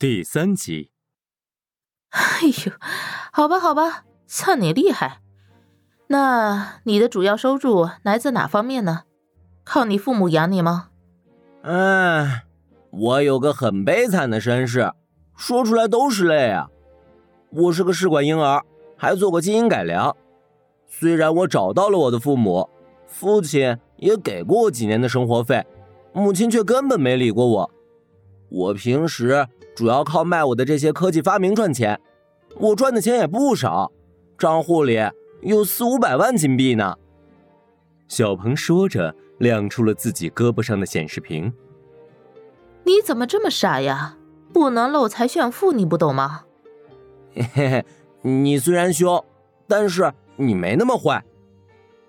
第三集。哎呦，好吧，好吧，算你厉害。那你的主要收入来自哪方面呢？靠你父母养你吗？哎，我有个很悲惨的身世，说出来都是泪啊。我是个试管婴儿，还做过基因改良。虽然我找到了我的父母，父亲也给过我几年的生活费，母亲却根本没理过我。我平时主要靠卖我的这些科技发明赚钱，我赚的钱也不少，账户里有四五百万金币呢。小鹏说着，亮出了自己胳膊上的显示屏。你怎么这么傻呀？不能漏财炫富，你不懂吗？嘿嘿，你虽然凶，但是你没那么坏。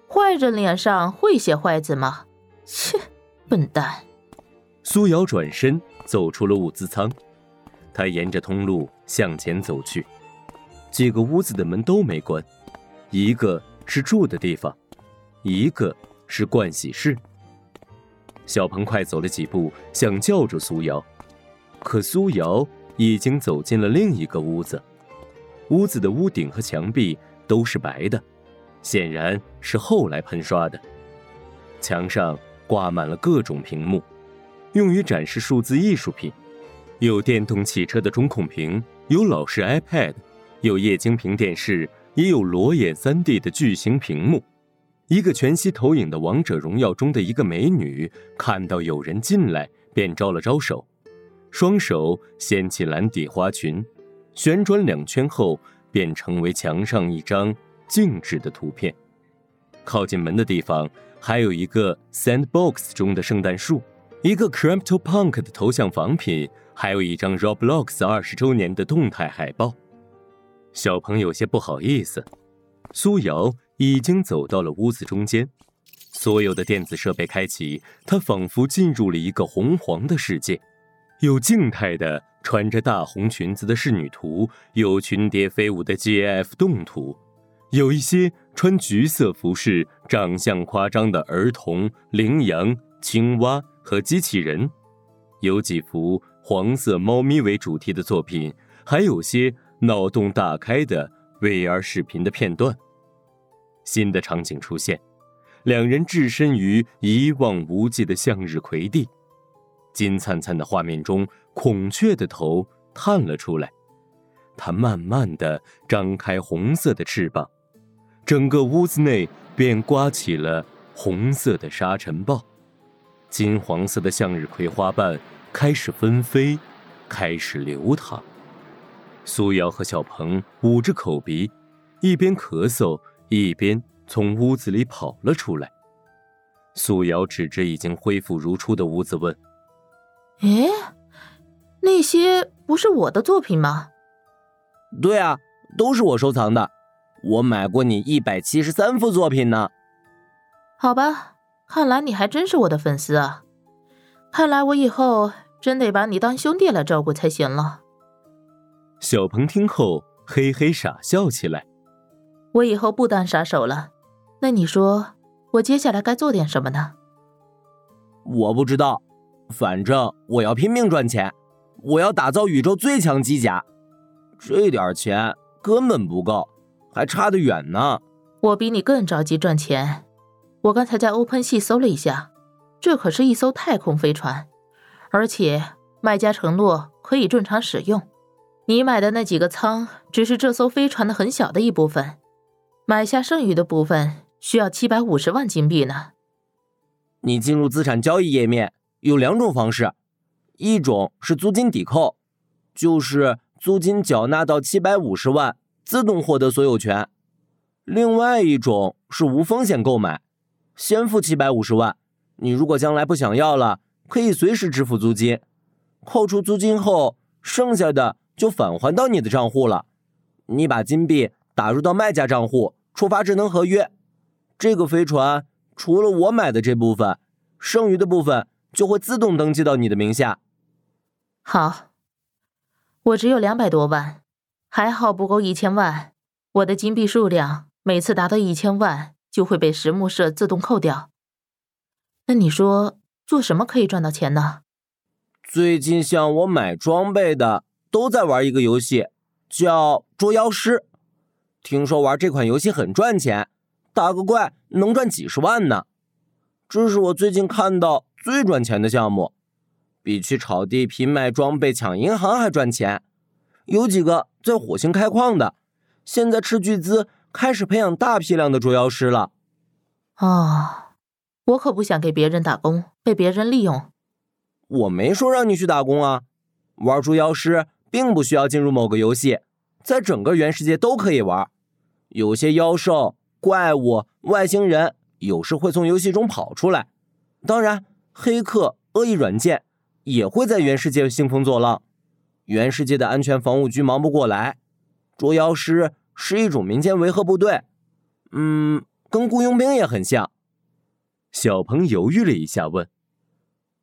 坏人脸上会写坏字吗？切，笨蛋！苏瑶转身走出了物资仓，他沿着通路向前走去。几个屋子的门都没关，一个是住的地方，一个是盥洗室。小鹏快走了几步，想叫住苏瑶，可苏瑶已经走进了另一个屋子。屋子的屋顶和墙壁都是白的，显然是后来喷刷的。墙上挂满了各种屏幕。用于展示数字艺术品，有电动汽车的中控屏，有老式 iPad，有液晶屏电视，也有裸眼 3D 的巨型屏幕。一个全息投影的《王者荣耀》中的一个美女，看到有人进来，便招了招手，双手掀起蓝底花裙，旋转两圈后，便成为墙上一张静止的图片。靠近门的地方，还有一个 Sandbox 中的圣诞树。一个 Crypto Punk 的头像仿品，还有一张 Roblox 二十周年的动态海报。小鹏有些不好意思。苏瑶已经走到了屋子中间，所有的电子设备开启，他仿佛进入了一个红黄的世界。有静态的穿着大红裙子的仕女图，有群蝶飞舞的 GIF 动图，有一些穿橘色服饰、长相夸张的儿童、羚羊、青蛙。和机器人，有几幅黄色猫咪为主题的作品，还有些脑洞大开的 VR 视频的片段。新的场景出现，两人置身于一望无际的向日葵地，金灿灿的画面中，孔雀的头探了出来，它慢慢的张开红色的翅膀，整个屋子内便刮起了红色的沙尘暴。金黄色的向日葵花瓣开始纷飞，开始流淌。苏瑶和小鹏捂着口鼻，一边咳嗽一边从屋子里跑了出来。苏瑶指着已经恢复如初的屋子问：“哎，那些不是我的作品吗？”“对啊，都是我收藏的，我买过你一百七十三幅作品呢。”“好吧。”看来你还真是我的粉丝啊！看来我以后真得把你当兄弟来照顾才行了。小鹏听后嘿嘿傻笑起来。我以后不当杀手了，那你说我接下来该做点什么呢？我不知道，反正我要拼命赚钱，我要打造宇宙最强机甲。这点钱根本不够，还差得远呢。我比你更着急赚钱。我刚才在 Open 系搜了一下，这可是一艘太空飞船，而且卖家承诺可以正常使用。你买的那几个舱只是这艘飞船的很小的一部分，买下剩余的部分需要七百五十万金币呢。你进入资产交易页面有两种方式，一种是租金抵扣，就是租金缴纳到七百五十万自动获得所有权；另外一种是无风险购买。先付七百五十万，你如果将来不想要了，可以随时支付租金，扣除租金后，剩下的就返还到你的账户了。你把金币打入到卖家账户，触发智能合约，这个飞船除了我买的这部分，剩余的部分就会自动登记到你的名下。好，我只有两百多万，还好不够一千万。我的金币数量每次达到一千万。就会被实木社自动扣掉。那你说做什么可以赚到钱呢？最近向我买装备的都在玩一个游戏，叫捉妖师。听说玩这款游戏很赚钱，打个怪能赚几十万呢。这是我最近看到最赚钱的项目，比去炒地皮卖装备、抢银行还赚钱。有几个在火星开矿的，现在斥巨资开始培养大批量的捉妖师了。啊，我可不想给别人打工，被别人利用。我没说让你去打工啊，玩捉妖师并不需要进入某个游戏。在整个原世界都可以玩，有些妖兽、怪物、外星人有时会从游戏中跑出来，当然，黑客、恶意软件也会在原世界兴风作浪。原世界的安全防务局忙不过来，捉妖师是一种民间维和部队，嗯，跟雇佣兵也很像。小鹏犹豫了一下，问：“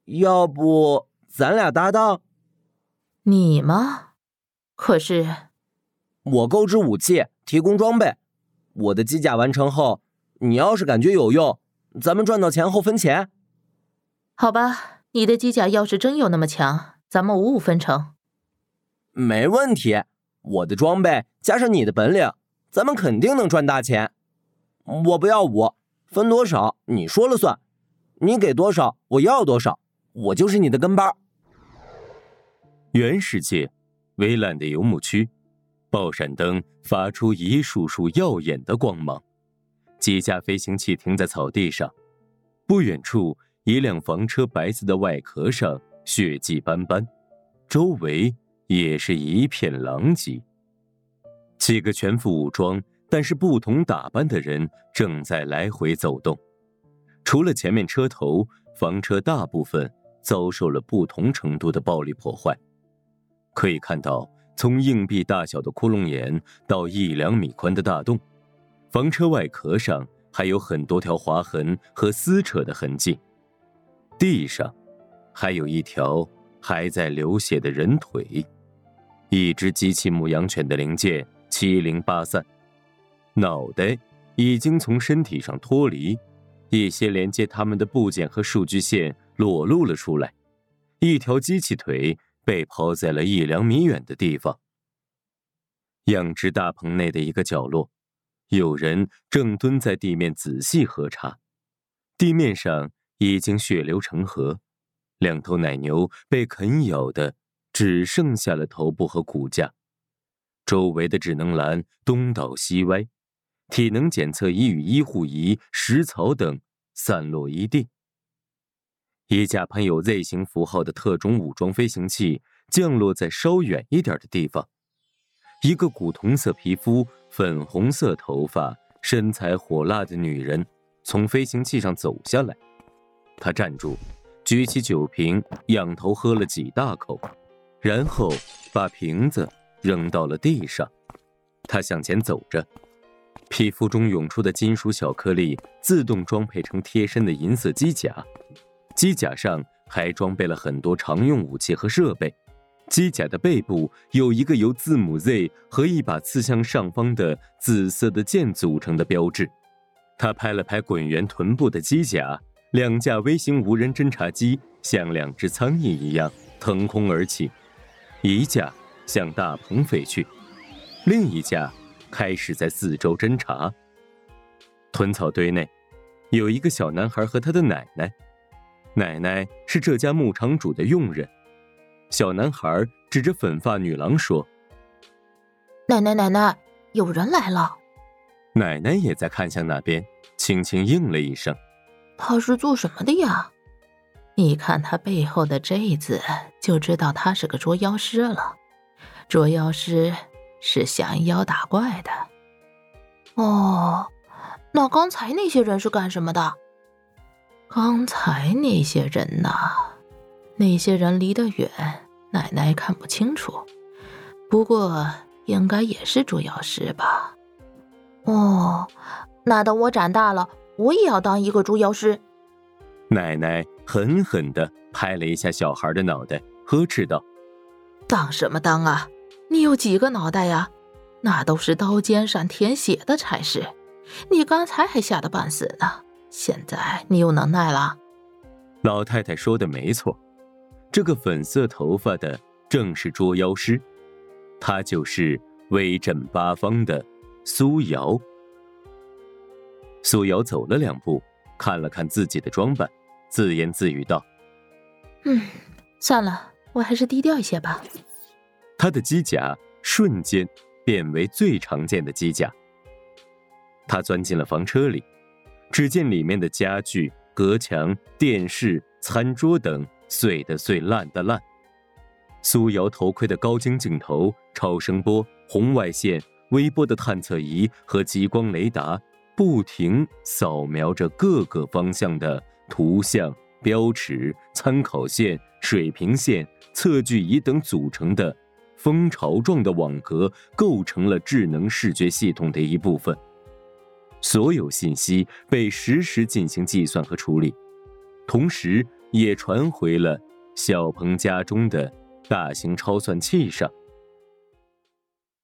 要不咱俩搭档？”你吗？可是。我购置武器，提供装备。我的机甲完成后，你要是感觉有用，咱们赚到钱后分钱。好吧，你的机甲要是真有那么强，咱们五五分成。没问题，我的装备加上你的本领，咱们肯定能赚大钱。我不要五，分多少你说了算。你给多少我要多少，我就是你的跟班。原世界，微烂的游牧区。爆闪灯发出一束束耀眼的光芒，几架飞行器停在草地上。不远处，一辆房车白色的外壳上血迹斑斑，周围也是一片狼藉。几个全副武装但是不同打扮的人正在来回走动。除了前面车头，房车大部分遭受了不同程度的暴力破坏。可以看到。从硬币大小的窟窿眼到一两米宽的大洞，房车外壳上还有很多条划痕和撕扯的痕迹，地上还有一条还在流血的人腿，一只机器牧羊犬的零件七零八散，脑袋已经从身体上脱离，一些连接它们的部件和数据线裸露了出来，一条机器腿。被抛在了一两米远的地方。养殖大棚内的一个角落，有人正蹲在地面仔细核查。地面上已经血流成河，两头奶牛被啃咬的只剩下了头部和骨架。周围的智能栏东倒西歪，体能检测仪与医护仪、食草等散落一地。一架喷有 Z 型符号的特种武装飞行器降落在稍远一点的地方。一个古铜色皮肤、粉红色头发、身材火辣的女人从飞行器上走下来。她站住，举起酒瓶，仰头喝了几大口，然后把瓶子扔到了地上。她向前走着，皮肤中涌出的金属小颗粒自动装配成贴身的银色机甲。机甲上还装备了很多常用武器和设备。机甲的背部有一个由字母 Z 和一把刺向上方的紫色的剑组成的标志。他拍了拍滚圆臀部的机甲，两架微型无人侦察机像两只苍蝇一样腾空而起，一架向大棚飞去，另一架开始在四周侦查。屯草堆内有一个小男孩和他的奶奶。奶奶是这家牧场主的佣人。小男孩指着粉发女郎说：“奶奶，奶奶，有人来了。”奶奶也在看向那边，轻轻应了一声：“他是做什么的呀？你看他背后的这字，就知道他是个捉妖师了。捉妖师是降妖打怪的。哦，那刚才那些人是干什么的？”刚才那些人呐，那些人离得远，奶奶看不清楚。不过应该也是捉妖师吧？哦，那等我长大了，我也要当一个捉妖师。奶奶狠狠的拍了一下小孩的脑袋，呵斥道：“当什么当啊？你有几个脑袋呀？那都是刀尖上舔血的差事。你刚才还吓得半死呢。”现在你有能耐了，老太太说的没错，这个粉色头发的正是捉妖师，他就是威震八方的苏瑶。苏瑶走了两步，看了看自己的装扮，自言自语道：“嗯，算了，我还是低调一些吧。”他的机甲瞬间变为最常见的机甲。他钻进了房车里，只见里面的家具、隔墙、电视、餐桌等碎的碎、烂的烂。苏瑶头盔的高精镜头、超声波、红外线、微波的探测仪和激光雷达。不停扫描着各个方向的图像、标尺、参考线、水平线、测距仪等组成的蜂巢状的网格，构成了智能视觉系统的一部分。所有信息被实时进行计算和处理，同时也传回了小鹏家中的大型超算器上。